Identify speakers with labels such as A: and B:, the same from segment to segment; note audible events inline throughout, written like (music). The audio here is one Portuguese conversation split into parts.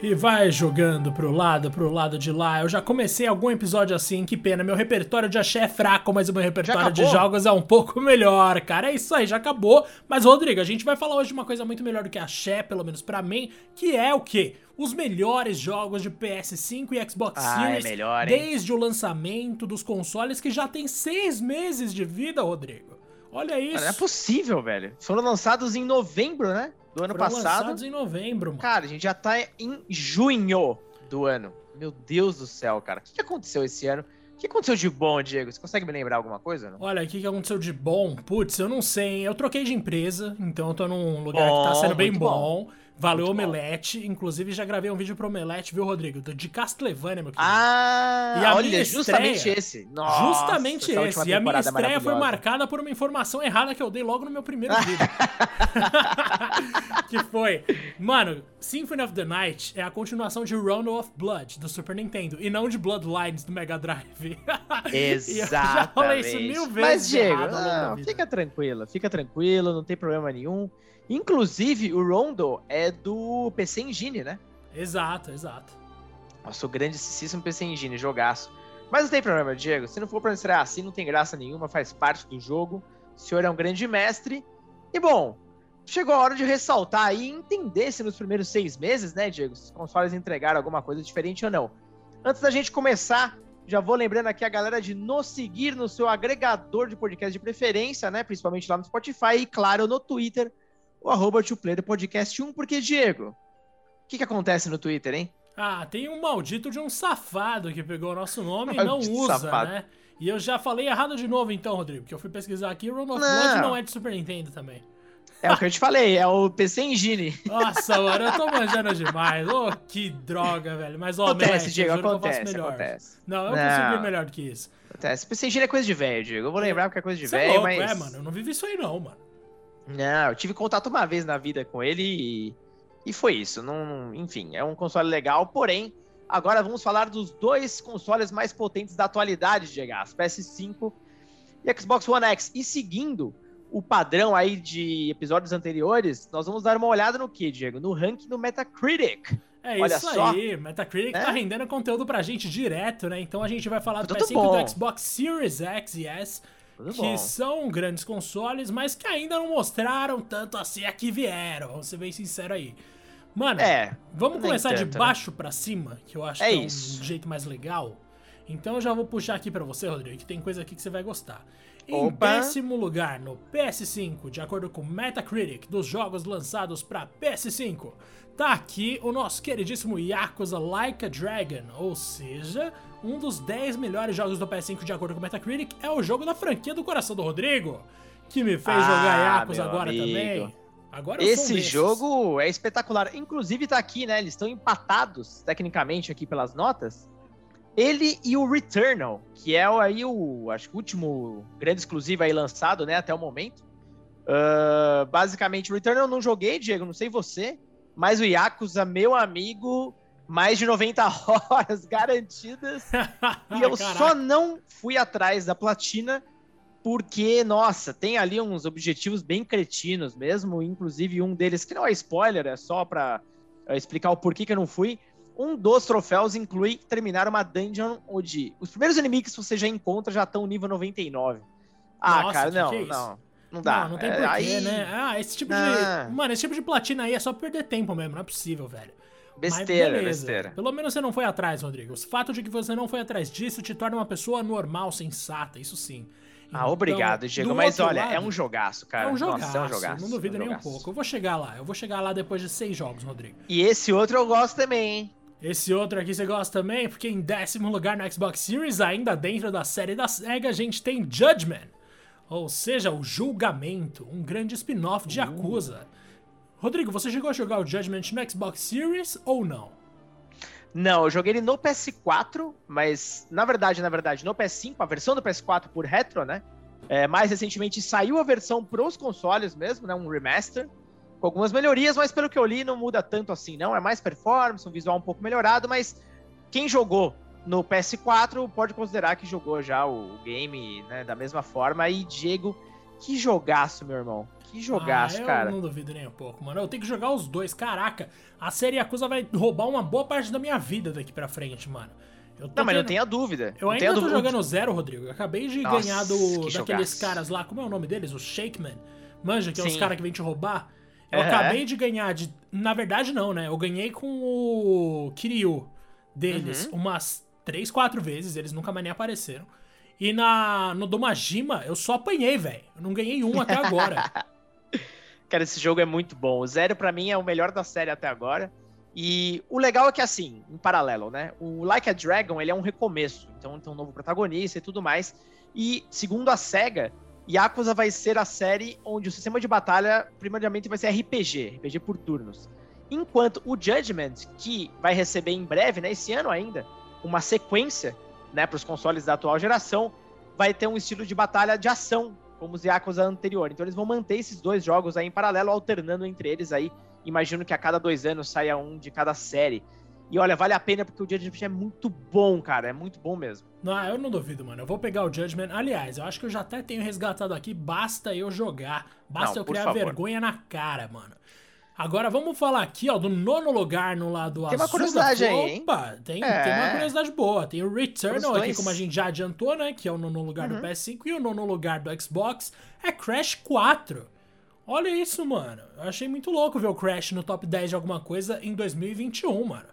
A: E vai jogando pro lado, pro lado de lá. Eu já comecei algum episódio assim, que pena. Meu repertório de axé é fraco, mas o meu repertório de jogos é um pouco (laughs) melhor, cara. É isso aí, já acabou. Mas, Rodrigo, a gente vai falar hoje de uma coisa muito melhor do que axé, pelo menos para mim, que é o quê? Os melhores jogos de PS5 e Xbox
B: ah,
A: Series
B: é melhor,
A: desde o lançamento dos consoles que já tem seis meses de vida, Rodrigo. Olha isso.
B: não é possível, velho. Foram lançados em novembro, né? Do ano
A: Foram
B: passado.
A: lançados em novembro, mano.
B: Cara, a gente já tá em junho do ano. Meu Deus do céu, cara. O que aconteceu esse ano? O que aconteceu de bom, Diego? Você consegue me lembrar alguma coisa? Não?
A: Olha, o que aconteceu de bom? Putz, eu não sei. Eu troquei de empresa, então eu tô num lugar bom, que tá sendo bem bom. bom. Valeu, Muito Omelete. Bom. Inclusive, já gravei um vídeo pro Omelete, viu, Rodrigo? De Castlevania, meu querido.
B: Ah,
A: e a
B: olha,
A: minha
B: justamente
A: estreia,
B: esse. Nossa,
A: justamente esse. E a minha estreia foi marcada por uma informação errada que eu dei logo no meu primeiro vídeo. (laughs) que foi, mano, Symphony of the Night é a continuação de Round of Blood, do Super Nintendo, e não de Bloodlines, do Mega Drive. (laughs)
B: Exatamente.
A: já falei isso mil vezes
B: Mas, Diego, não, fica tranquilo, fica tranquilo, não tem problema nenhum. Inclusive, o Rondo é do PC Engine, né?
A: Exato, exato.
B: Nossa, o grandíssimo PC Engine, jogaço. Mas não tem problema, Diego. Se não for pra estrear assim, não tem graça nenhuma, faz parte do jogo. O senhor é um grande mestre. E bom, chegou a hora de ressaltar e entender se nos primeiros seis meses, né, Diego, se os consoles entregaram alguma coisa diferente ou não. Antes da gente começar, já vou lembrando aqui a galera de nos seguir no seu agregador de podcast de preferência, né? Principalmente lá no Spotify e, claro, no Twitter o arroba podcast 1, porque, Diego, o que, que acontece no Twitter, hein?
A: Ah, tem um maldito de um safado que pegou o nosso nome e (laughs) não usa, safado. né? E eu já falei errado de novo então, Rodrigo, porque eu fui pesquisar aqui, o Run of Blood não é de Super Nintendo também.
B: É o que eu te falei, é o PC Engine.
A: Nossa, (laughs) mano, eu tô manjando demais. Ô, oh, que droga, velho. Mas, ó, oh,
B: acontece, Diego, acontece, acontece.
A: Não, eu não. consigo ir melhor do que isso.
B: Acontece. PC Engine é coisa de velho, Diego. Eu vou lembrar porque é coisa de velho, é mas...
A: É, mano, eu não vivi isso aí não, mano.
B: Não, eu tive contato uma vez na vida com ele e, e foi isso. Não, enfim, é um console legal, porém, agora vamos falar dos dois consoles mais potentes da atualidade, Diego, PS5 e Xbox One X. E seguindo o padrão aí de episódios anteriores, nós vamos dar uma olhada no que, Diego? No ranking do Metacritic.
A: É Olha isso só. aí, Metacritic tá né? tá rendendo conteúdo pra gente direto, né? Então a gente vai falar do PS5 do Xbox Series X e S tudo que bom. são grandes consoles, mas que ainda não mostraram tanto assim a que vieram. Vamos ser bem sinceros aí. Mano, é, vamos começar tanto, de né? baixo né? para cima, que eu acho é que é isso. um jeito mais legal. Então eu já vou puxar aqui para você, Rodrigo, que tem coisa aqui que você vai gostar. Em Opa. décimo lugar no PS5, de acordo com Metacritic, dos jogos lançados para PS5, tá aqui o nosso queridíssimo Yakuza Like a Dragon, ou seja, um dos 10 melhores jogos do PS5 de acordo com o Metacritic é o jogo da franquia do coração do Rodrigo, que me fez ah, jogar Yakuza agora amigo. também. Agora
B: Esse jogo é espetacular. Inclusive tá aqui, né? Eles estão empatados tecnicamente aqui pelas notas. Ele e o Returnal, que é aí o acho que o último grande exclusivo aí lançado, né, até o momento. Uh, basicamente, o Returnal eu não joguei, Diego, não sei você, mas o Yakuza, meu amigo, mais de 90 (laughs) horas garantidas. (laughs) e eu Caraca. só não fui atrás da platina porque, nossa, tem ali uns objetivos bem cretinos mesmo, inclusive um deles que não é spoiler, é só para eh, explicar o porquê que eu não fui. Um dos troféus inclui terminar uma dungeon onde os primeiros inimigos que você já encontra já estão nível 99. Ah, nossa, cara, não, é não. Não dá.
A: Não, não tem é, porquê, aí... né? Ah, esse tipo ah. de. Mano, esse tipo de platina aí é só perder tempo mesmo, não é possível, velho.
B: Besteira, besteira.
A: Pelo menos você não foi atrás, Rodrigo. O fato de que você não foi atrás disso te torna uma pessoa normal, sensata, isso sim.
B: Ah, então, obrigado, Diego. Mas olha, lado, é um jogaço, cara.
A: É um jogaço, Nossa, é um jogaço. Não duvido é um nem um pouco. Eu vou chegar lá. Eu vou chegar lá depois de seis jogos, Rodrigo.
B: E esse outro eu gosto também, hein?
A: Esse outro aqui você gosta também, porque em décimo lugar no Xbox Series, ainda dentro da série da SEGA, a gente tem Judgment. Ou seja, o Julgamento, um grande spin-off de uh. Yakuza. Rodrigo, você chegou a jogar o Judgment no Xbox Series ou não?
B: Não, eu joguei ele no PS4, mas na verdade, na verdade, no PS5, a versão do PS4 por retro, né? É, mais recentemente saiu a versão pros consoles mesmo, né? Um remaster, com algumas melhorias, mas pelo que eu li, não muda tanto assim, não. É mais performance, um visual um pouco melhorado, mas quem jogou no PS4 pode considerar que jogou já o game né, da mesma forma. E Diego, Que jogaço, meu irmão. Que jogaço,
A: ah,
B: cara.
A: Eu não duvido nem um pouco, mano. Eu tenho que jogar os dois. Caraca, a série Yakuza vai roubar uma boa parte da minha vida daqui pra frente, mano.
B: não, mas tendo... não tenha dúvida.
A: Eu
B: não
A: ainda tô
B: dúvida.
A: jogando zero, Rodrigo. Eu acabei de Nossa, ganhar do, daqueles caras lá, como é o nome deles? O Shakeman. Manja, que Sim. é os caras que vêm te roubar. Eu uhum. acabei de ganhar de. Na verdade, não, né? Eu ganhei com o Kiryu deles uhum. umas 3, 4 vezes, eles nunca mais nem apareceram. E na, no Domajima, eu só apanhei, velho. Eu não ganhei um até agora. (laughs)
B: Cara, esse jogo é muito bom. O Zero, para mim, é o melhor da série até agora. E o legal é que, assim, em paralelo, né? O Like a Dragon, ele é um recomeço. Então tem um novo protagonista e tudo mais. E, segundo a SEGA, Yakuza vai ser a série onde o sistema de batalha, primordialmente, vai ser RPG, RPG por turnos. Enquanto o Judgment, que vai receber em breve, né, esse ano ainda, uma sequência, né, para os consoles da atual geração, vai ter um estilo de batalha de ação, como os Yakuza anterior. Então eles vão manter esses dois jogos aí em paralelo, alternando entre eles aí. Imagino que a cada dois anos saia um de cada série. E olha, vale a pena porque o Judgment é muito bom, cara. É muito bom mesmo.
A: Não, eu não duvido, mano. Eu vou pegar o Judgment. Aliás, eu acho que eu já até tenho resgatado aqui. Basta eu jogar. Basta não, eu criar favor. vergonha na cara, mano. Agora vamos falar aqui, ó, do nono lugar no lado azul.
B: Tem uma curiosidade aí, hein?
A: Opa, tem, é. tem uma curiosidade boa. Tem o Returnal aqui, como a gente já adiantou, né? Que é o nono lugar uhum. do PS5. E o nono lugar do Xbox é Crash 4. Olha isso, mano. Eu achei muito louco ver o Crash no top 10 de alguma coisa em 2021, mano.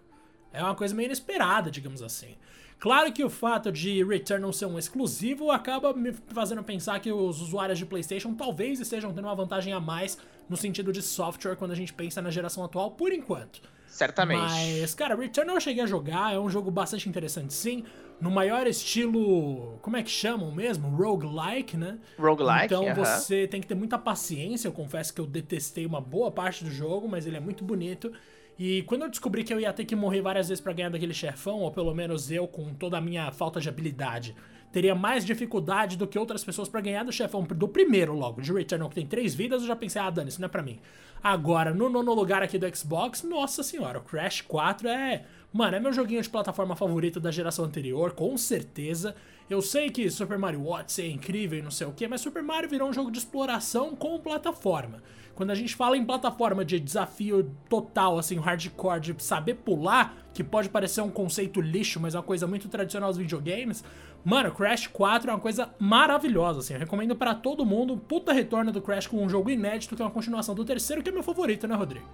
A: É uma coisa meio inesperada, digamos assim. Claro que o fato de Return não ser um exclusivo acaba me fazendo pensar que os usuários de PlayStation talvez estejam tendo uma vantagem a mais no sentido de software quando a gente pensa na geração atual, por enquanto.
B: Certamente.
A: Mas, cara, Return eu cheguei a jogar, é um jogo bastante interessante sim. No maior estilo. Como é que chamam mesmo? Roguelike, né?
B: Roguelike.
A: Então
B: uh -huh.
A: você tem que ter muita paciência. Eu confesso que eu detestei uma boa parte do jogo, mas ele é muito bonito. E quando eu descobri que eu ia ter que morrer várias vezes para ganhar daquele chefão, ou pelo menos eu, com toda a minha falta de habilidade, teria mais dificuldade do que outras pessoas para ganhar do chefão do primeiro logo, de Returnal, que tem três vidas, eu já pensei, ah, Dani, isso não é pra mim. Agora, no nono lugar aqui do Xbox, nossa senhora, o Crash 4 é. Mano, é meu joguinho de plataforma favorito da geração anterior, com certeza. Eu sei que Super Mario Odyssey é incrível e não sei o que, mas Super Mario virou um jogo de exploração com plataforma. Quando a gente fala em plataforma de desafio total, assim, hardcore, de saber pular, que pode parecer um conceito lixo, mas é uma coisa muito tradicional dos videogames, mano, Crash 4 é uma coisa maravilhosa, assim. Eu recomendo para todo mundo. Puta retorno do Crash com um jogo inédito, que é uma continuação do terceiro, que é meu favorito, né, Rodrigo?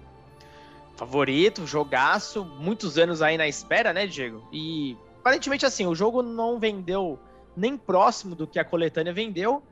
B: Favorito, jogaço, muitos anos aí na espera, né, Diego? E aparentemente, assim, o jogo não vendeu nem próximo do que a coletânea vendeu.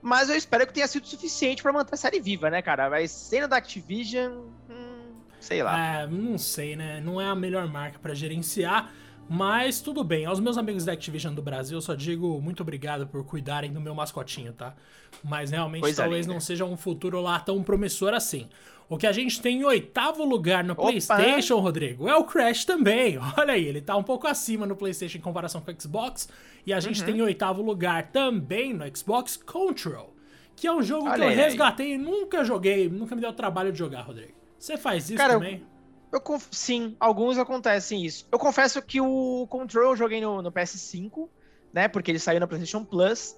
B: Mas eu espero que tenha sido suficiente para manter a série viva, né, cara? Mas sendo da Activision, hum, sei lá.
A: É, não sei, né? Não é a melhor marca para gerenciar. Mas tudo bem, aos meus amigos da Activision do Brasil, eu só digo muito obrigado por cuidarem do meu mascotinho, tá? Mas realmente Coisa talvez linda. não seja um futuro lá tão promissor assim. O que a gente tem em oitavo lugar no Opa. PlayStation, Rodrigo, é o Crash também. (laughs) Olha aí, ele tá um pouco acima no PlayStation em comparação com o Xbox. E a gente uhum. tem em oitavo lugar também no Xbox Control, que é um jogo Olha que eu resgatei e nunca joguei, nunca me deu o trabalho de jogar, Rodrigo. Você faz isso Cara, também?
B: Eu, eu, sim, alguns acontecem isso. Eu confesso que o Control eu joguei no, no PS5, né? Porque ele saiu na PlayStation Plus.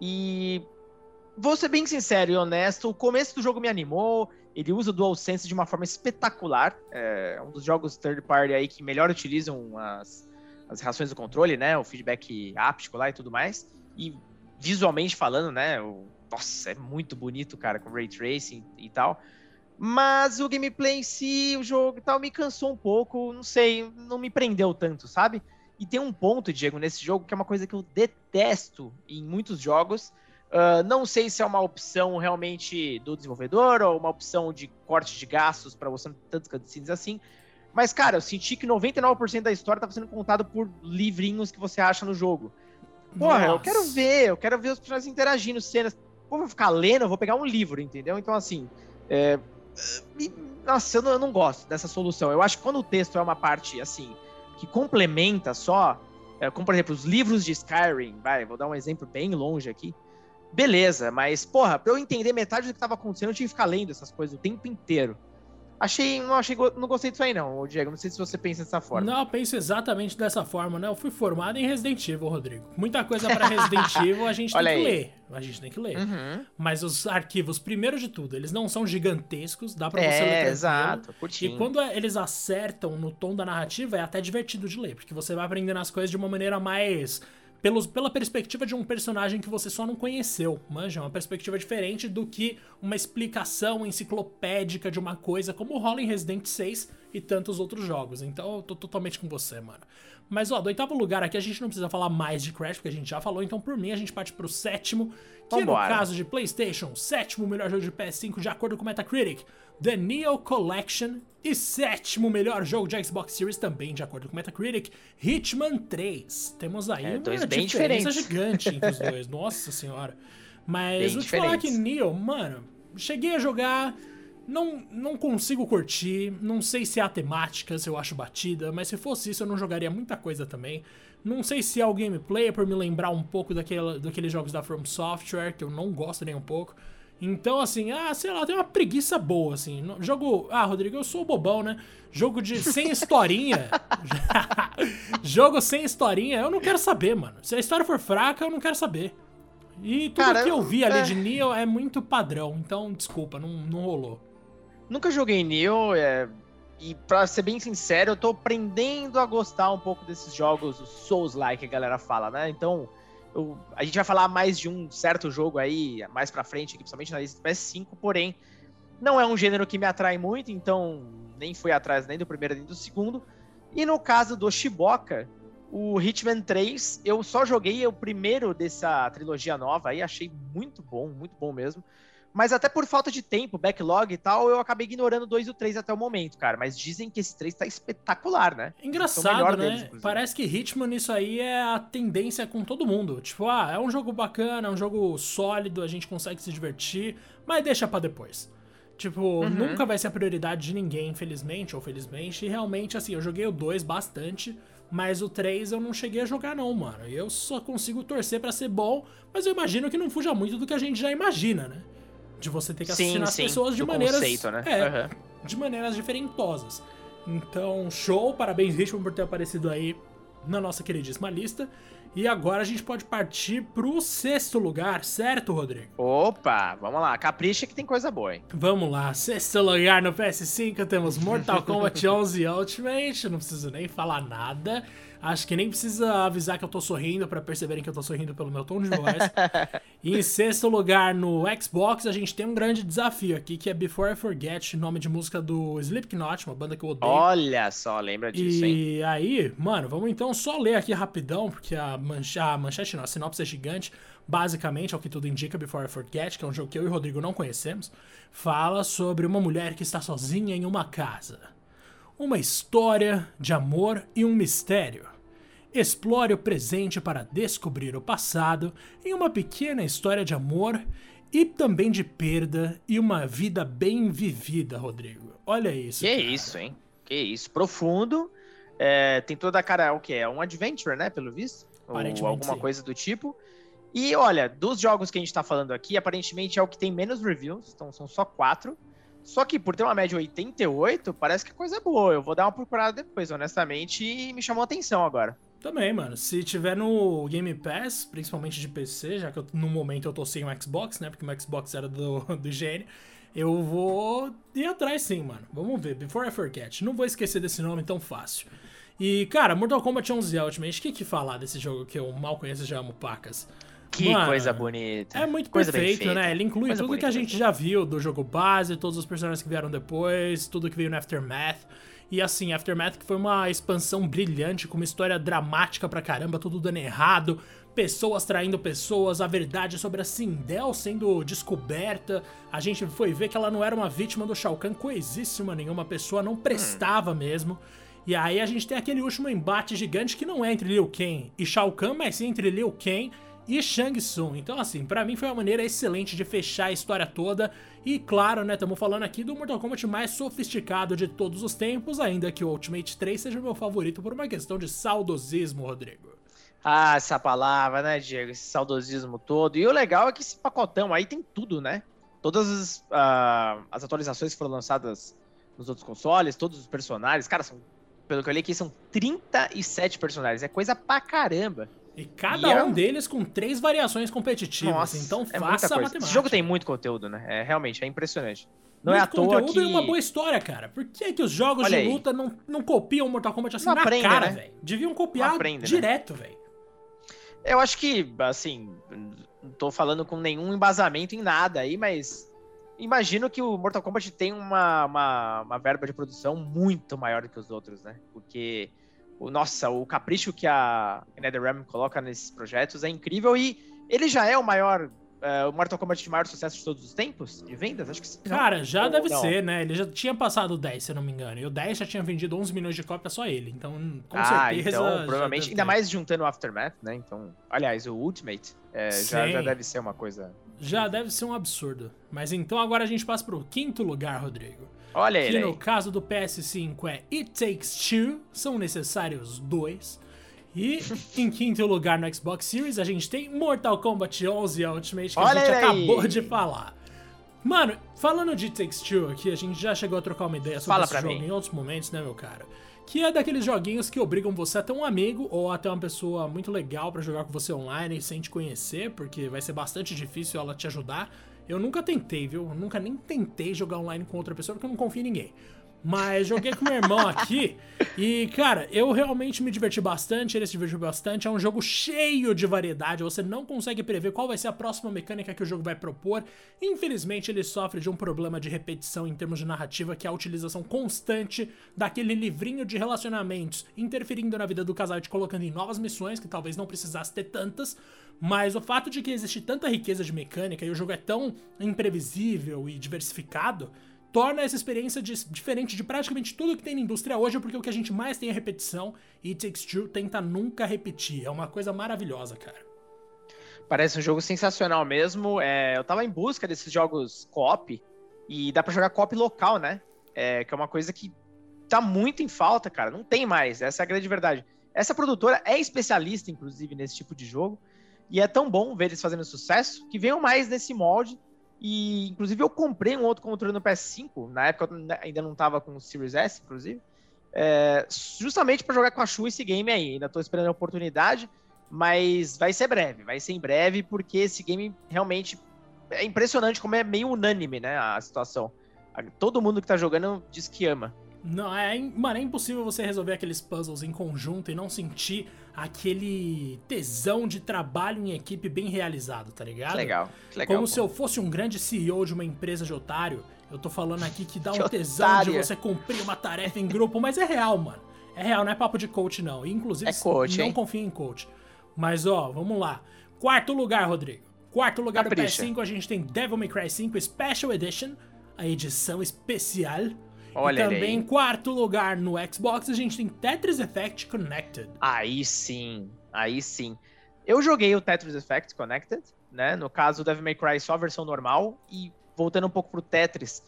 B: E vou ser bem sincero e honesto, o começo do jogo me animou. Ele usa o DualSense de uma forma espetacular. É um dos jogos third party aí que melhor utilizam as, as reações do controle, né? O feedback áptico lá e tudo mais. E visualmente falando, né? O, nossa, é muito bonito, cara, com ray tracing e tal. Mas o gameplay em si, o jogo e tal, me cansou um pouco. Não sei, não me prendeu tanto, sabe? E tem um ponto, Diego, nesse jogo que é uma coisa que eu detesto em muitos jogos Uh, não sei se é uma opção realmente do desenvolvedor ou uma opção de corte de gastos para você não ter tantos cutscenes assim. Mas, cara, eu senti que 99% da história estava sendo contado por livrinhos que você acha no jogo. Porra, Nossa. eu quero ver, eu quero ver os personagens interagindo, cenas. Pô, vou ficar lendo, eu vou pegar um livro, entendeu? Então, assim. É... Nossa, eu não, eu não gosto dessa solução. Eu acho que quando o texto é uma parte, assim, que complementa só, é, como por exemplo, os livros de Skyrim, vai, vou dar um exemplo bem longe aqui beleza, mas, porra, pra eu entender metade do que tava acontecendo, eu tinha que ficar lendo essas coisas o tempo inteiro. Achei, não achei, não gostei disso aí não, Diego. Não sei se você pensa dessa forma.
A: Não, eu penso exatamente dessa forma, né? Eu fui formado em Resident Evil, Rodrigo. Muita coisa para Resident (laughs) Evil a gente tem que ler. A gente tem que ler. Uhum. Mas os arquivos, primeiro de tudo, eles não são gigantescos, dá pra você é, ler. É,
B: exato.
A: Curtinho. E quando eles acertam no tom da narrativa, é até divertido de ler, porque você vai aprendendo as coisas de uma maneira mais pelos, pela perspectiva de um personagem que você só não conheceu, manja? Uma perspectiva diferente do que uma explicação enciclopédica de uma coisa como rola em Resident 6 e tantos outros jogos. Então eu tô totalmente com você, mano. Mas ó, do oitavo lugar aqui a gente não precisa falar mais de Crash, porque a gente já falou, então por mim a gente parte pro sétimo, que Vambora. no caso de PlayStation, sétimo melhor jogo de PS5 de acordo com Metacritic, The Neo Collection, e sétimo melhor jogo de Xbox Series também de acordo com Metacritic, Hitman 3. Temos aí é, uma diferença diferentes. gigante entre os (laughs) dois, nossa senhora. Mas bem vou te falar que Neo, mano, cheguei a jogar, não, não consigo curtir, não sei se é a temática, se eu acho batida, mas se fosse isso eu não jogaria muita coisa também. Não sei se é o gameplay, é por me lembrar um pouco daquele, daqueles jogos da From Software, que eu não gosto nem um pouco. Então, assim, ah, sei lá, tem uma preguiça boa, assim. Jogo. Ah, Rodrigo, eu sou bobão, né? Jogo de sem (laughs) historinha. (laughs) jogo sem historinha, eu não quero saber, mano. Se a história for fraca, eu não quero saber. E tudo Cara, que eu vi ali é... de Neo é muito padrão, então desculpa, não, não rolou.
B: Nunca joguei Neo, é... e pra ser bem sincero, eu tô aprendendo a gostar um pouco desses jogos Souls-like que a galera fala, né? Então, eu, a gente vai falar mais de um certo jogo aí, mais pra frente, principalmente na lista do PS5, porém, não é um gênero que me atrai muito, então nem fui atrás nem do primeiro nem do segundo. E no caso do Shiboka, o Hitman 3, eu só joguei o primeiro dessa trilogia nova aí, achei muito bom, muito bom mesmo. Mas até por falta de tempo, backlog e tal, eu acabei ignorando 2 e o 3 até o momento, cara. Mas dizem que esse 3 tá espetacular, né?
A: Engraçado, né? Deles, Parece que Hitman isso aí é a tendência com todo mundo. Tipo, ah, é um jogo bacana, é um jogo sólido, a gente consegue se divertir, mas deixa para depois. Tipo, uhum. nunca vai ser a prioridade de ninguém, infelizmente ou felizmente. E realmente, assim, eu joguei o 2 bastante, mas o 3 eu não cheguei a jogar, não, mano. Eu só consigo torcer para ser bom, mas eu imagino que não fuja muito do que a gente já imagina, né? De você ter que assassinar sim, as pessoas de maneiras. Conceito, né? É, uhum. de maneiras diferentosas. Então, show, parabéns, Richmond, por ter aparecido aí na nossa queridíssima lista. E agora a gente pode partir pro sexto lugar, certo, Rodrigo?
B: Opa, vamos lá. Capricha que tem coisa boa, hein?
A: Vamos lá. Sexto lugar no PS5 temos Mortal Kombat 11 Ultimate. Não preciso nem falar nada. Acho que nem precisa avisar que eu tô sorrindo para perceberem que eu tô sorrindo pelo meu tom de voz. (laughs) e em sexto lugar, no Xbox, a gente tem um grande desafio aqui, que é Before I Forget, nome de música do Slipknot, uma banda que eu odeio.
B: Olha só, lembra disso,
A: e hein? E aí, mano, vamos então só ler aqui rapidão, porque a, manche a manchete, não, a sinopse é gigante. Basicamente, ao que tudo indica, Before I Forget, que é um jogo que eu e o Rodrigo não conhecemos, fala sobre uma mulher que está sozinha em uma casa uma história de amor e um mistério. Explore o presente para descobrir o passado em uma pequena história de amor e também de perda e uma vida bem vivida, Rodrigo. Olha isso.
B: Que cara. isso, hein? Que isso. Profundo. É, tem toda a cara, o que é? Um adventure, né? Pelo visto? Ou alguma sim. coisa do tipo. E olha, dos jogos que a gente tá falando aqui, aparentemente é o que tem menos reviews, então são só quatro. Só que por ter uma média 88, parece que a coisa é boa. Eu vou dar uma procurada depois, honestamente, e me chamou a atenção agora.
A: Também, mano. Se tiver no Game Pass, principalmente de PC, já que eu, no momento eu tô sem o Xbox, né? Porque o Xbox era do, (laughs) do IGN. Eu vou ir atrás sim, mano. Vamos ver. Before I Forget. Não vou esquecer desse nome tão fácil. E, cara, Mortal Kombat 11 Ultimate, o que que falar desse jogo que eu mal conheço e já amo pacas?
B: Que Mano, coisa bonita.
A: É muito coisa perfeito, né? Ele inclui coisa tudo bonita, que a gente já viu do jogo base, todos os personagens que vieram depois, tudo que veio no Aftermath. E assim, Aftermath que foi uma expansão brilhante, com uma história dramática pra caramba, tudo dando errado, pessoas traindo pessoas, a verdade sobre a Sindel sendo descoberta. A gente foi ver que ela não era uma vítima do Shao Kahn coisíssima nenhuma, pessoa não prestava mesmo. E aí a gente tem aquele último embate gigante que não é entre Liu Kang e Shao Kahn, mas sim entre Liu Kang e Shang Tsung. Então, assim, para mim foi uma maneira excelente de fechar a história toda. E claro, né, estamos falando aqui do Mortal Kombat mais sofisticado de todos os tempos, ainda que o Ultimate 3 seja o meu favorito por uma questão de saudosismo, Rodrigo.
B: Ah, essa palavra, né, Diego? Esse saudosismo todo. E o legal é que esse pacotão aí tem tudo, né? Todas as, uh, as atualizações que foram lançadas nos outros consoles, todos os personagens. Cara, são, pelo que eu li aqui, são 37 personagens. É coisa pra caramba.
A: E cada e é um é... deles com três variações competitivas. Nossa, então é faça a matemática.
B: Esse jogo tem muito conteúdo, né? É, realmente, é impressionante. Não
A: muito
B: é à toa que...
A: e uma boa história, cara. Por que, que os jogos Olha de luta não, não copiam Mortal Kombat assim não na aprende, cara, né? velho? Deviam copiar aprende, né? direto, né? velho.
B: Eu acho que, assim, não tô falando com nenhum embasamento em nada aí, mas imagino que o Mortal Kombat tem uma, uma, uma verba de produção muito maior do que os outros, né? Porque o, nossa, o capricho que a NetherRealm coloca nesses projetos é incrível e ele já é o maior Uh, o Mortal Kombat de maior sucesso de todos os tempos de vendas? Acho que sim.
A: Cara, já Ou deve não? ser, né? Ele já tinha passado o 10, se eu não me engano. E o 10 já tinha vendido 11 milhões de cópias só ele. Então, com ah, certeza.
B: Então, provavelmente. Ainda mais juntando o Aftermath, né? Então, aliás, o Ultimate é, já, já deve ser uma coisa.
A: Já deve ser um absurdo. Mas então agora a gente passa pro quinto lugar, Rodrigo.
B: Olha ele.
A: Que no caso do PS5 é It Takes Two, são necessários dois. E (laughs) em quinto lugar no Xbox Series a gente tem Mortal Kombat 11 Ultimate, que Olha a gente aí. acabou de falar. Mano, falando de It Takes Two aqui, a gente já chegou a trocar uma ideia sobre Fala esse jogo mim. em outros momentos, né, meu cara? Que é daqueles joguinhos que obrigam você a ter um amigo ou até uma pessoa muito legal para jogar com você online sem te conhecer, porque vai ser bastante difícil ela te ajudar. Eu nunca tentei, viu? Eu nunca nem tentei jogar online com outra pessoa porque eu não confio em ninguém. Mas joguei com meu irmão aqui e, cara, eu realmente me diverti bastante, ele se divertiu bastante. É um jogo cheio de variedade, você não consegue prever qual vai ser a próxima mecânica que o jogo vai propor. Infelizmente, ele sofre de um problema de repetição em termos de narrativa, que é a utilização constante daquele livrinho de relacionamentos, interferindo na vida do casal e te colocando em novas missões, que talvez não precisasse ter tantas. Mas o fato de que existe tanta riqueza de mecânica e o jogo é tão imprevisível e diversificado torna essa experiência de, diferente de praticamente tudo que tem na indústria hoje, porque o que a gente mais tem é repetição e It Takes Two tenta nunca repetir. É uma coisa maravilhosa, cara.
B: Parece um jogo sensacional mesmo. É, eu tava em busca desses jogos co-op e dá para jogar co-op local, né? É, que é uma coisa que tá muito em falta, cara. Não tem mais, essa é a grande verdade. Essa produtora é especialista, inclusive, nesse tipo de jogo. E é tão bom ver eles fazendo sucesso que venham mais nesse molde. E, inclusive, eu comprei um outro controle no PS5. Na época eu ainda não tava com o Series S, inclusive. É, justamente para jogar com a Shu esse game aí. Ainda tô esperando a oportunidade. Mas vai ser breve, vai ser em breve, porque esse game realmente é impressionante como é meio unânime, né? A situação. Todo mundo que tá jogando diz que ama.
A: Não, é, mano, é impossível você resolver aqueles puzzles em conjunto e não sentir aquele tesão de trabalho em equipe bem realizado, tá ligado?
B: legal, legal.
A: Como pô. se eu fosse um grande CEO de uma empresa de otário. Eu tô falando aqui que dá um tesão de você cumprir uma tarefa em grupo, mas é real, mano. É real, não é papo de coach, não. Inclusive, é coach, não hein? confio em coach. Mas, ó, vamos lá. Quarto lugar, Rodrigo. Quarto lugar Capricha. do PS5, a gente tem Devil May Cry 5 Special Edition, a edição especial Olha e também em quarto lugar no Xbox a gente tem Tetris Effect Connected.
B: Aí sim, aí sim. Eu joguei o Tetris Effect Connected, né? No caso, o Devil May Cry só a versão normal. E voltando um pouco pro Tetris,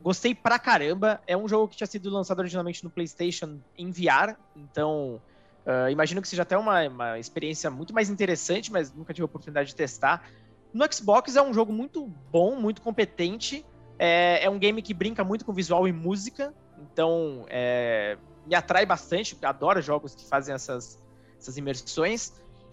B: gostei pra caramba. É um jogo que tinha sido lançado originalmente no PlayStation em VR, então uh, imagino que seja até uma, uma experiência muito mais interessante, mas nunca tive a oportunidade de testar. No Xbox é um jogo muito bom, muito competente. É, é um game que brinca muito com visual e música, então é, me atrai bastante, adoro jogos que fazem essas, essas imersões.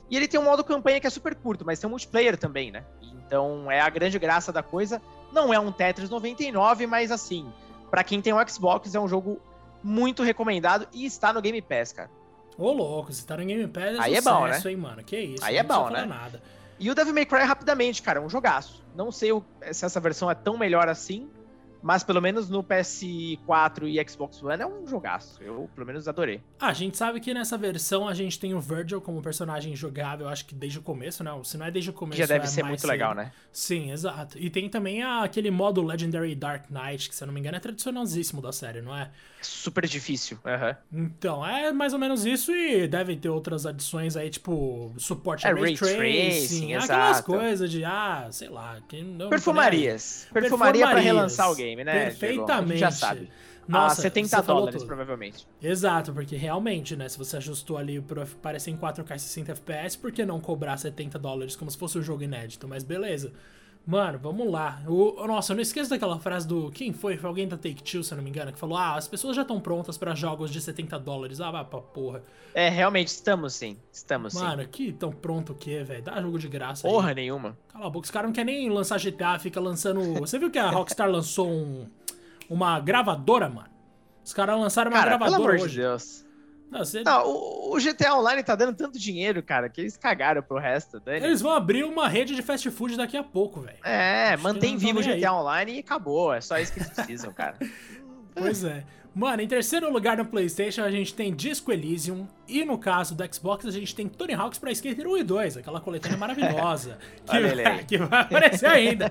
B: E ele tem um modo campanha que é super curto, mas tem um multiplayer também, né? Então é a grande graça da coisa. Não é um Tetris 99, mas assim, para quem tem um Xbox, é um jogo muito recomendado e está no Game Pass, cara.
A: Ô, louco, se tá no Game Pass
B: é Aí sucesso, é bom, né?
A: hein, mano? Que isso.
B: Aí é bom, né? Nada. E o Devil May Cry, rapidamente, cara, é um jogaço. Não sei se essa versão é tão melhor assim, mas pelo menos no PS4 e Xbox One é um jogaço. Eu, pelo menos, adorei.
A: Ah, a gente sabe que nessa versão a gente tem o Virgil como personagem jogável, acho que desde o começo, né? Se não é desde o começo.
B: Já deve
A: é
B: ser muito cedo. legal, né?
A: Sim, exato. E tem também aquele modo Legendary Dark Knight, que se eu não me engano é tradicionalíssimo da série, não é?
B: Super difícil. Uhum.
A: Então, é mais ou menos isso e deve ter outras adições aí, tipo, suporte é, a Ray, Tracing, tracing aquelas coisas de, ah, sei lá. Que não,
B: Perfumarias. Perfumaria pra relançar o game, né?
A: Perfeitamente.
B: já sabe. Nossa, ah, 70 dólares, provavelmente.
A: Exato, porque realmente, né? Se você ajustou ali para aparecer em 4K 60 FPS, por que não cobrar 70 dólares como se fosse um jogo inédito? Mas beleza. Mano, vamos lá. O, nossa, eu não esqueço daquela frase do. Quem foi? Foi alguém da Take Two, se eu não me engano, que falou: Ah, as pessoas já estão prontas para jogos de 70 dólares. Ah, vai pra porra.
B: É, realmente, estamos sim. Estamos
A: Mano,
B: sim.
A: Mano, que tão pronto que é, velho. Dá jogo de graça.
B: Porra
A: aí.
B: nenhuma.
A: Cala a boca, os caras não querem nem lançar GTA, fica lançando. (laughs) Você viu que a Rockstar lançou um, uma gravadora, mano? Os caras lançaram uma
B: cara,
A: gravadora
B: pelo amor
A: hoje.
B: de Deus.
A: Não, você...
B: não o, o, GTA Online tá dando tanto dinheiro, cara, que eles cagaram pro resto. Dane.
A: Eles vão abrir uma rede de fast food daqui a pouco, velho.
B: É, Acho mantém vivo o GTA. Online e acabou. É só isso que eles (laughs) precisam, cara.
A: pois é. Mano, em terceiro lugar no PlayStation a gente tem Disco Elysium. E no caso do Xbox a gente tem Tony Hawk's Pro Skater 1 e 2, aquela coletânea (laughs) maravilhosa. que, que, vai aparecer ainda.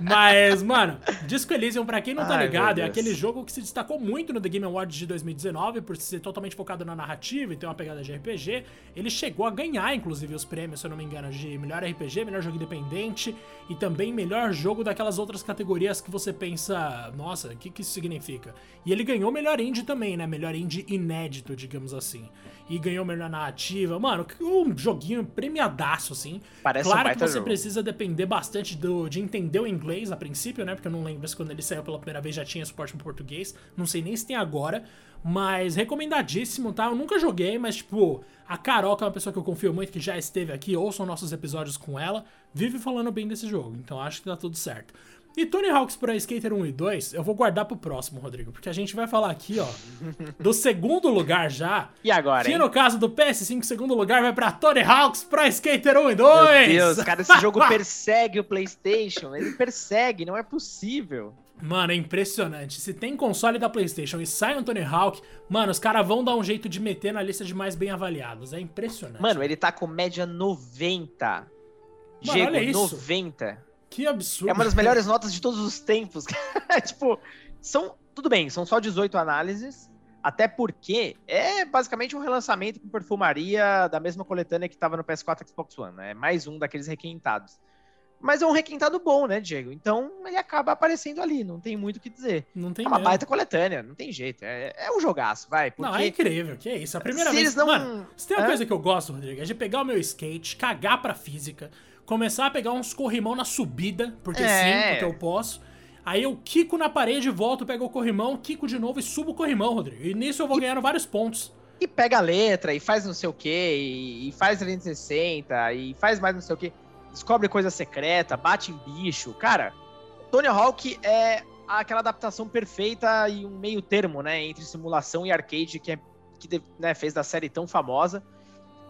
A: Mas, mano, Disco Elysium, pra quem não tá Ai, ligado, é aquele jogo que se destacou muito no The Game Awards de 2019 por ser totalmente focado na narrativa e ter uma pegada de RPG. Ele chegou a ganhar, inclusive, os prêmios, se eu não me engano, de melhor RPG, melhor jogo independente e também melhor jogo daquelas outras categorias que você pensa, nossa, o que, que isso significa? E ele ganhou melhor indie também, né? Melhor indie inédito, digamos assim. E ganhou melhor narrativa. Mano, um joguinho premiadaço, assim.
B: Parece
A: claro
B: um
A: que você
B: jogo.
A: precisa depender bastante do, de entender o inglês a princípio, né? Porque eu não lembro se quando ele saiu pela primeira vez já tinha suporte em português. Não sei nem se tem agora. Mas recomendadíssimo, tá? Eu nunca joguei, mas tipo, a Carol, que é uma pessoa que eu confio muito, que já esteve aqui, ouçam nossos episódios com ela, vive falando bem desse jogo. Então acho que tá tudo certo. E Tony Hawk's Pro Skater 1 e 2, eu vou guardar pro próximo, Rodrigo, porque a gente vai falar aqui, ó, (laughs) do segundo lugar já.
B: E agora,
A: Que
B: hein?
A: no caso do PS5, segundo lugar vai pra Tony Hawk's Pro Skater 1 e 2.
B: Meu Deus, cara, esse jogo (laughs) persegue o PlayStation. Ele persegue, não é possível.
A: Mano, é impressionante. Se tem console da PlayStation e sai um Tony Hawk, mano, os caras vão dar um jeito de meter na lista de mais bem avaliados. É impressionante.
B: Mano, ele tá com média 90. Mano, Diego, olha isso. 90.
A: Que absurdo.
B: É uma das melhores notas de todos os tempos. (laughs) tipo, são. Tudo bem, são só 18 análises. Até porque é basicamente um relançamento com perfumaria da mesma coletânea que estava no PS4 e Xbox One. É mais um daqueles requintados. Mas é um requintado bom, né, Diego? Então ele acaba aparecendo ali, não tem muito o que dizer.
A: Não tem
B: é uma
A: mesmo.
B: baita coletânea, não tem jeito. É, é um jogaço, vai. Porque...
A: Não, é incrível, que é isso. A primeira
B: Se
A: vez.
B: eles não-
A: Mano, se tem uma
B: Hã?
A: coisa que eu gosto, Rodrigo, é de pegar o meu skate, cagar pra física, começar a pegar uns corrimão na subida, porque
B: É.
A: sim, porque eu posso. Aí eu quico na parede, volto, pego o corrimão, quico de novo e subo o corrimão, Rodrigo. E nisso eu vou ganhando vários pontos.
B: E pega a letra, e faz não sei o que, e, e faz 360, e faz mais não sei o que. Descobre coisa secreta, bate em bicho. Cara, Tony Hawk é aquela adaptação perfeita e um meio termo, né? Entre simulação e arcade que, é, que né, fez da série tão famosa.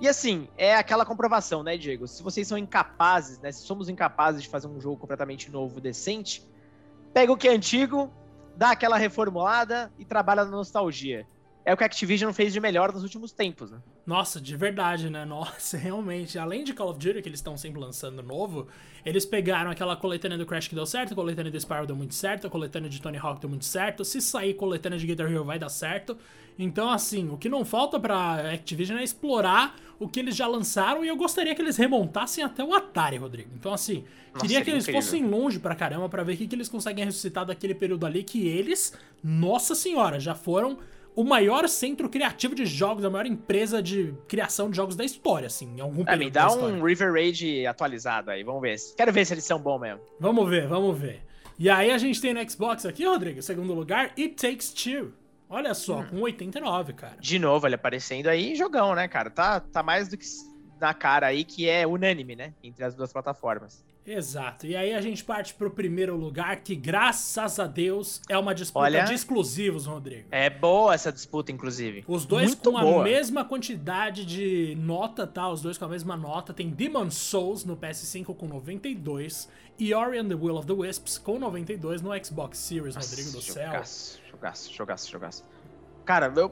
B: E assim, é aquela comprovação, né, Diego? Se vocês são incapazes, né? Se somos incapazes de fazer um jogo completamente novo, decente, pega o que é antigo, dá aquela reformulada e trabalha na nostalgia. É o que a Activision fez de melhor nos últimos tempos, né?
A: Nossa, de verdade, né? Nossa, (laughs) realmente. Além de Call of Duty, que eles estão sempre lançando novo, eles pegaram aquela coletânea do Crash que deu certo, a coletânea do Spyro deu muito certo, a coletânea de Tony Hawk deu muito certo. Se sair coletânea de Guitar Hero vai dar certo. Então, assim, o que não falta pra Activision é explorar o que eles já lançaram e eu gostaria que eles remontassem até o Atari, Rodrigo. Então, assim,
B: Nossa,
A: queria que eles
B: incrível.
A: fossem longe pra caramba pra ver o que, que eles conseguem ressuscitar daquele período ali que eles, nossa senhora, já foram o maior centro criativo de jogos, a maior empresa de criação de jogos da história, assim, em algum
B: É,
A: período
B: me dá um River Raid atualizado aí, vamos ver. Quero ver se eles são bons mesmo.
A: Vamos ver, vamos ver. E aí a gente tem no Xbox aqui, Rodrigo, em segundo lugar, It Takes Two. Olha só,
B: Hum.
A: com 89, cara.
B: De novo, ele aparecendo aí, jogão, né, cara? Tá, tá mais do que na cara aí, que é unânime, né? Entre as duas plataformas.
A: Exato. E aí a gente parte pro primeiro lugar, que graças a Deus é uma disputa
B: Olha.
A: de exclusivos, Rodrigo.
B: É boa essa disputa, inclusive.
A: Os dois
B: Muito
A: com a
B: boa.
A: mesma quantidade de nota, tá? Os dois com a mesma nota. Tem Demon Souls no PS5 com 92 e Ori and the Will of the Wisps com 92 no Xbox Series, Rodrigo do céu.
B: Jogaço, jogaço, jogaço, jogaço. Cara, eu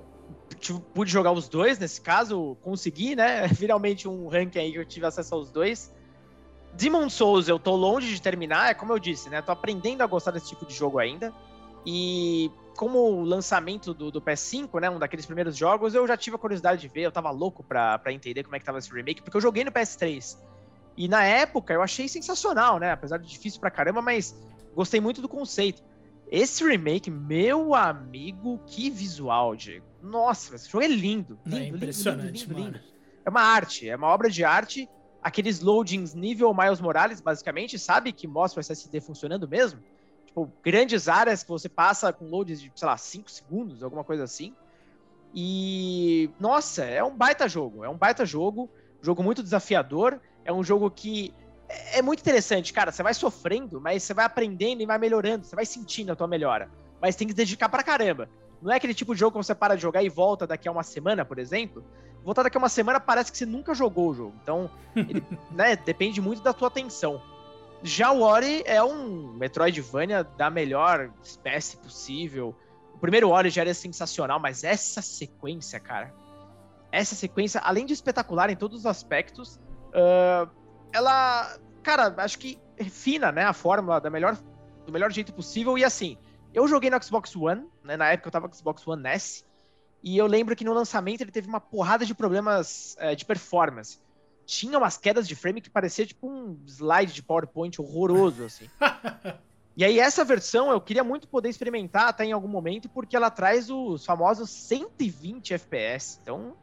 B: pude jogar os dois nesse caso, consegui, né? (laughs) Finalmente um ranking aí que eu tive acesso aos dois. Demon Souls eu tô longe de terminar, é como eu disse, né? Tô aprendendo a gostar desse tipo de jogo ainda. E como o lançamento do, do PS5, né? Um daqueles primeiros jogos, eu já tive a curiosidade de ver, eu tava louco pra, pra entender como é que tava esse remake, porque eu joguei no PS3. E na época eu achei sensacional, né? Apesar de difícil pra caramba, mas gostei muito do conceito. Esse remake, meu amigo, que visual, Diego. Nossa, esse jogo é lindo.
A: É
B: lindo, lindo,
A: impressionante,
B: lindo, lindo, lindo. É uma arte, é uma obra de arte aqueles loadings nível Miles Morales, basicamente, sabe? Que mostra o SSD funcionando mesmo. Tipo, grandes áreas que você passa com loads de, sei lá, 5 segundos, alguma coisa assim. E, nossa, é um baita jogo. É um baita jogo. Jogo muito desafiador. É um jogo que é muito interessante, cara. Você vai sofrendo, mas você vai aprendendo e vai melhorando. Você vai sentindo a tua melhora. Mas tem que se dedicar pra caramba. Não é aquele tipo de jogo que você para de jogar e volta daqui a uma semana, por exemplo. Voltar daqui a uma semana parece que você nunca jogou o jogo. Então, ele, (laughs) né, depende muito da tua atenção. Já o Ori é um Metroidvania da melhor espécie possível. O primeiro Ori já era sensacional, mas essa sequência, cara, essa sequência, além de espetacular em todos os aspectos, uh, ela, cara, acho que refina, né, a fórmula da melhor, do melhor jeito possível. E assim, eu joguei no Xbox One, né, na época eu tava com Xbox One S, e eu lembro que no lançamento ele teve uma porrada de problemas é, de performance. Tinha umas quedas de frame que parecia tipo um slide de PowerPoint horroroso, assim. (laughs) E aí, essa versão eu queria muito poder experimentar até em algum momento, porque ela traz os famosos 120 FPS. Então,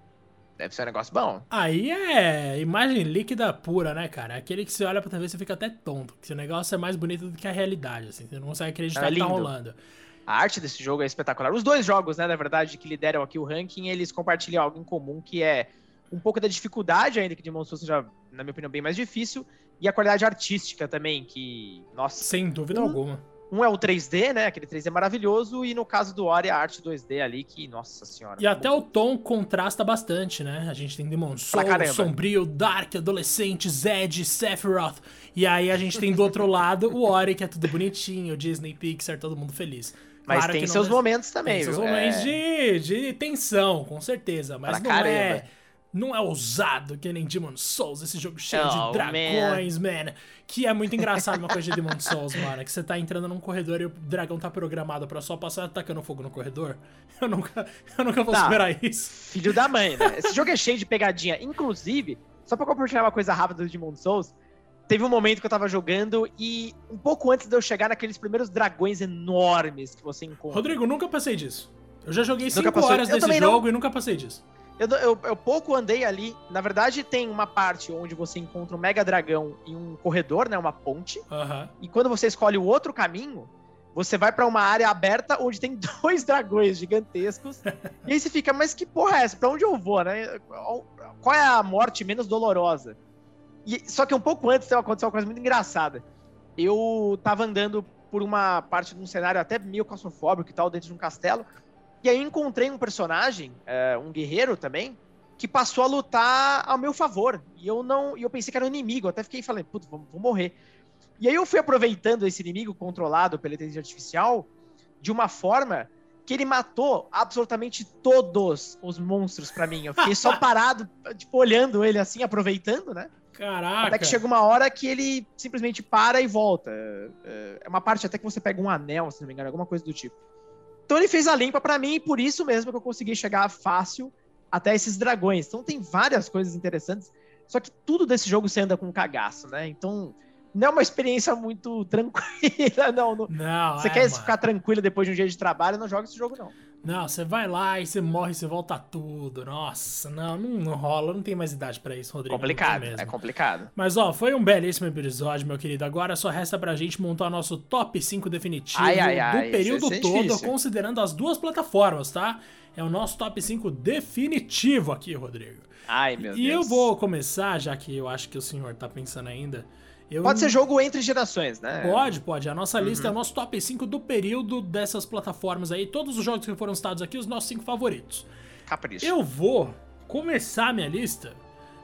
B: deve ser um negócio bom.
A: Aí é imagem líquida pura, né, cara? Aquele que você olha pra TV você fica até tonto. Que o negócio é mais bonito do que a realidade, assim. Você não consegue acreditar é que tá rolando.
B: A arte desse jogo é espetacular. Os dois jogos, né, na verdade, que lideram aqui o ranking, eles compartilham algo em comum, que é um pouco da dificuldade, ainda que Demon Souls seja, na minha opinião, bem mais difícil, e a qualidade artística também, que, nossa...
A: Sem dúvida um, alguma.
B: Um é o 3D, né, aquele 3D maravilhoso, e no caso do Ori, a arte 2D ali, que, nossa senhora.
A: E até bom. o tom contrasta bastante, né? A gente tem Demon Souls, Sombrio, Dark, Adolescente, Zed, Sephiroth, e aí a gente tem do outro lado o Ori, que é tudo bonitinho, Disney, Pixar, todo mundo feliz.
B: Mas claro tem seus momentos também,
A: tem
B: viu?
A: seus momentos é... de, de tensão, com certeza, mas pra não caramba. é não é ousado que nem Demon Souls, esse jogo cheio oh, de dragões, man. man. Que é muito engraçado uma coisa de Demon Souls, mano. Que você tá entrando num corredor e o dragão tá programado pra só passar atacando fogo no corredor. Eu nunca, (laughs) eu nunca vou tá. superar isso.
B: Filho da mãe, né? Esse jogo é cheio de pegadinha. Inclusive, só pra compartilhar uma coisa rápida do Demon Souls, teve um momento que eu tava jogando e um pouco antes de eu chegar naqueles primeiros dragões enormes que você encontra.
A: Rodrigo, nunca passei disso. Eu já joguei 5 horas desse jogo não. e nunca passei disso.
B: Eu, eu, eu, pouco andei ali. Na verdade, tem uma parte onde você encontra um mega dragão em um corredor, né? Uma ponte.
A: Uhum.
B: E quando você escolhe o outro caminho, você vai para uma área aberta onde tem (laughs) dois dragões gigantescos. (laughs) e aí você fica, mas que porra é essa? Pra onde eu vou, né? Qual é a morte menos dolorosa? E, só que um pouco antes aconteceu uma coisa muito engraçada. Eu tava andando por uma parte de um cenário até meio claustrofóbico e tal, dentro de um castelo. E aí encontrei um personagem, é, um guerreiro também, que passou a lutar ao meu favor. E eu não, eu pensei que era um inimigo, até fiquei falando, putz, vou, vou morrer. E aí eu fui aproveitando esse inimigo controlado pela inteligência artificial de uma forma que ele matou absolutamente todos os monstros para mim. Eu fiquei só (laughs) parado, tipo, olhando ele assim, aproveitando, né?
A: Caraca!
B: Até que chega uma hora que ele simplesmente para e volta. É, é uma parte até que você pega um anel, se não me engano, alguma coisa do tipo. Então ele fez a limpa para mim e por isso mesmo que eu consegui chegar fácil até esses dragões. Então tem várias coisas interessantes. Só que tudo desse jogo você anda com cagaço, né? Então não é uma experiência muito (laughs) tranquila, não. não.
A: não
B: você
A: é,
B: quer
A: mano.
B: ficar tranquilo depois de um dia de trabalho, não joga esse jogo, não.
A: Não, você vai lá e você morre, você volta tudo. Nossa, não, não, não rola, não tem mais idade para isso, Rodrigo.
B: Complicado, é complicado.
A: Mas ó, foi um belíssimo episódio, meu querido. Agora só resta pra gente montar o nosso top 5 definitivo
B: ai, ai, ai,
A: do período todo, difícil. considerando as duas plataformas, tá? É o nosso top 5 definitivo aqui, Rodrigo.
B: Ai, meu
A: e
B: Deus.
A: E eu vou começar, já que eu acho que o senhor tá pensando ainda. Eu...
B: Pode ser jogo entre gerações, né?
A: Pode, pode. A nossa uhum. lista é o nosso top 5 do período dessas plataformas aí. Todos os jogos que foram citados aqui, os nossos 5 favoritos.
B: Capricho.
A: Eu vou começar minha lista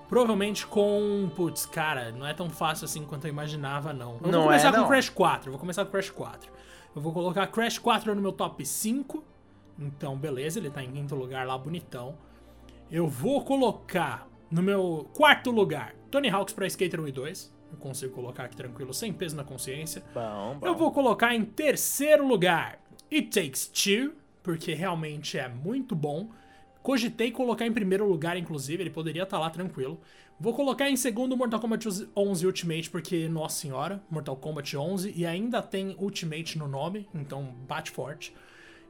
A: provavelmente com. Putz, cara, não é tão fácil assim quanto eu imaginava, não. Eu
B: não
A: vou começar
B: é,
A: com
B: não.
A: Crash 4. Eu vou começar com Crash 4. Eu vou colocar Crash 4 no meu top 5. Então, beleza, ele tá em quinto lugar lá, bonitão. Eu vou colocar no meu quarto lugar Tony Hawk's Pro Skater 1 e 2. Eu consigo colocar aqui tranquilo, sem peso na consciência.
B: Bom, bom.
A: Eu vou colocar em terceiro lugar It Takes Two, porque realmente é muito bom. Cogitei colocar em primeiro lugar, inclusive, ele poderia estar lá tranquilo. Vou colocar em segundo Mortal Kombat 11 Ultimate, porque, nossa senhora, Mortal Kombat 11 e ainda tem Ultimate no nome, então bate forte.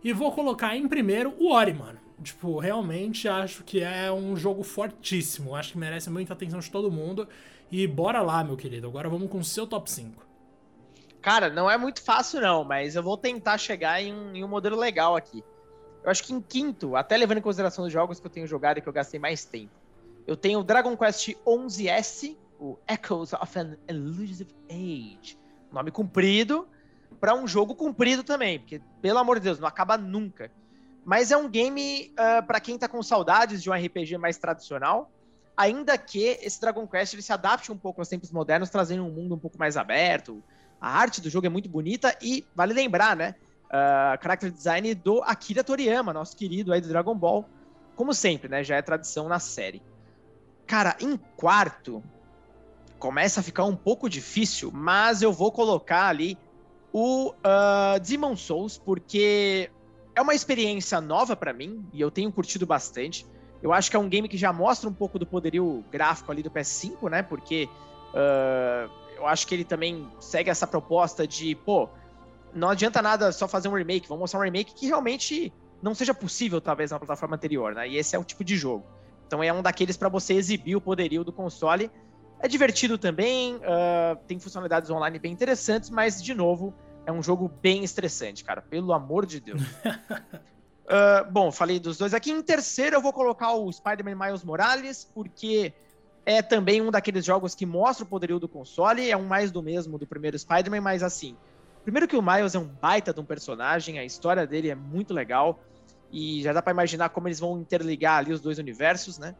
A: E vou colocar em primeiro o Ori, mano. Tipo, realmente acho que é um jogo fortíssimo. Acho que merece muita atenção de todo mundo. E bora lá, meu querido. Agora vamos com o seu top 5.
B: Cara, não é muito fácil não, mas eu vou tentar chegar em um, em um modelo legal aqui. Eu acho que em quinto, até levando em consideração os jogos que eu tenho jogado e que eu gastei mais tempo, eu tenho Dragon Quest 11S, o Echoes of an Elusive Age. Nome comprido, para um jogo comprido também, porque, pelo amor de Deus, não acaba nunca. Mas é um game uh, ah, para quem tá com saudades de um RPG mais tradicional, ainda que esse Dragon Quest ele se adapte um pouco aos tempos modernos, trazendo um mundo um pouco mais aberto. A arte do jogo é muito bonita e vale lembrar, né? Uh, character design do Akira Toriyama, nosso querido aí do Dragon Ball. Como sempre, né? Já é tradição na série. Cara, em quarto, começa a ficar um pouco difícil, mas eu vou colocar ali o uh, Demon Souls, porque é uma experiência nova para mim e eu tenho curtido bastante. Eu acho que é um game que já mostra um pouco do poderio gráfico ali do PS5, né? Porque uh, eu acho que ele também segue essa proposta de, pô, não adianta nada só fazer um remake, vamos mostrar um remake que realmente não seja possível, talvez, na plataforma anterior, né? E esse é o tipo de jogo. Então é um daqueles para você exibir o poderio do console. É divertido também, uh, tem funcionalidades online bem interessantes, mas, de novo, é um jogo bem estressante, cara. Pelo amor de Deus. uh, (laughs) bom, falei dos dois aqui. Em terceiro, eu vou colocar o Spider-Man Miles Morales, porque é também um daqueles jogos que mostra o poderio do console. É um mais do mesmo do primeiro Spider-Man, mas assim. Primeiro que o Miles é um baita de um personagem, a história dele é muito legal. E já dá para imaginar como eles vão interligar ali os dois universos, né?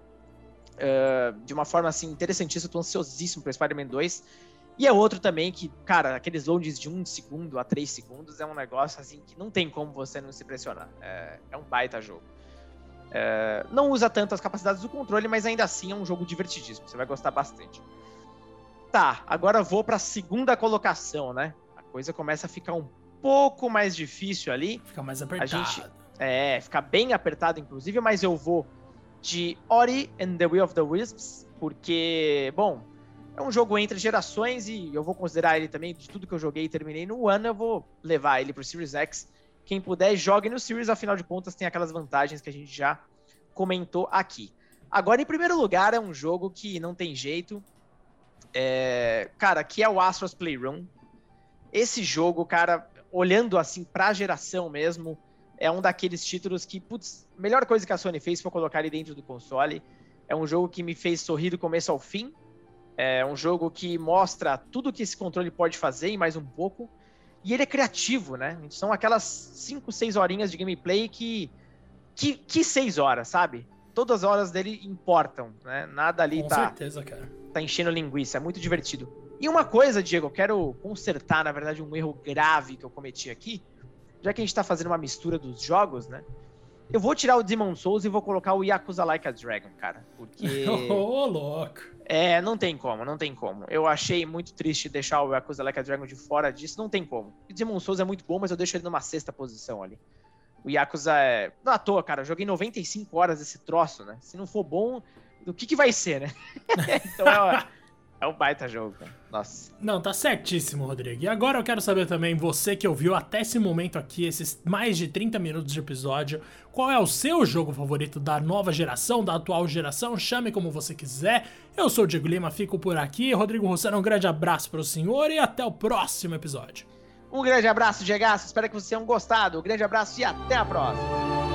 B: Uh, de uma forma assim interessantíssima. Eu tô ansiosíssimo para Spider-Man 2. E é outro também que, cara, aqueles loads de um segundo a três segundos é um negócio assim que não tem como você não se impressionar. É, é um baita jogo. É, não usa tanto as capacidades do controle, mas ainda assim é um jogo divertidíssimo. Você vai gostar bastante. Tá, agora vou para a segunda colocação, né? A coisa começa a ficar um pouco mais difícil ali.
A: Fica mais apertado.
B: A gente, é, fica bem apertado, inclusive, mas eu vou de Ori and the Will of the Wisps, porque, bom, é um jogo entre gerações e eu vou considerar ele também, de tudo que eu joguei e terminei no One, eu vou levar ele pro Series X. Quem puder, jogue no Series, afinal de contas tem aquelas vantagens que a gente já comentou aqui. Agora, em primeiro lugar, é um jogo que não tem jeito. É... Cara, que é o Astros Playroom. Esse jogo, cara, olhando assim pra geração mesmo, é um daqueles títulos que, putz, melhor coisa que a Sony fez foi colocar ele dentro do console. É um jogo que me fez sorrir do começo ao fim. É um jogo que mostra tudo que esse controle pode fazer e mais um pouco. E ele é criativo, né? São aquelas 5, 6 horinhas de gameplay que, que. Que 6 horas, sabe? Todas as horas dele importam, né? Nada ali
A: Com
B: tá.
A: certeza, cara.
B: Tá enchendo linguiça, é muito divertido. E uma coisa, Diego, eu quero consertar, na verdade, um erro grave que eu cometi aqui. Já que a gente tá fazendo uma mistura dos jogos, né? Eu vou tirar o Demon Souls e vou colocar o Yakuza Like a Dragon, cara. Porque. (laughs)
A: Ô, oh, louco.
B: É, não tem como, não tem como. Eu achei muito triste deixar o Yakuza Like a Dragon de fora disso, não tem como. O Demon Souls é muito bom, mas eu deixo ele numa sexta posição ali. O Yakuza é. Não à toa, cara. Eu joguei 95 horas desse troço, né? Se não for bom, o que, que vai ser, né? (laughs) então é, (laughs) é um baita jogo, cara. Nossa.
A: Não, tá certíssimo, Rodrigo. E agora eu quero saber também, você que ouviu até esse momento aqui, esses mais de 30 minutos de episódio, qual é o seu jogo favorito da nova geração, da atual geração? Chame como você quiser. Eu sou o Diego Lima, fico por aqui. Rodrigo Rossano, um grande abraço para o senhor e até o próximo episódio.
B: Um grande abraço, Diego. Espero que vocês tenham gostado. Um grande abraço e até a próxima.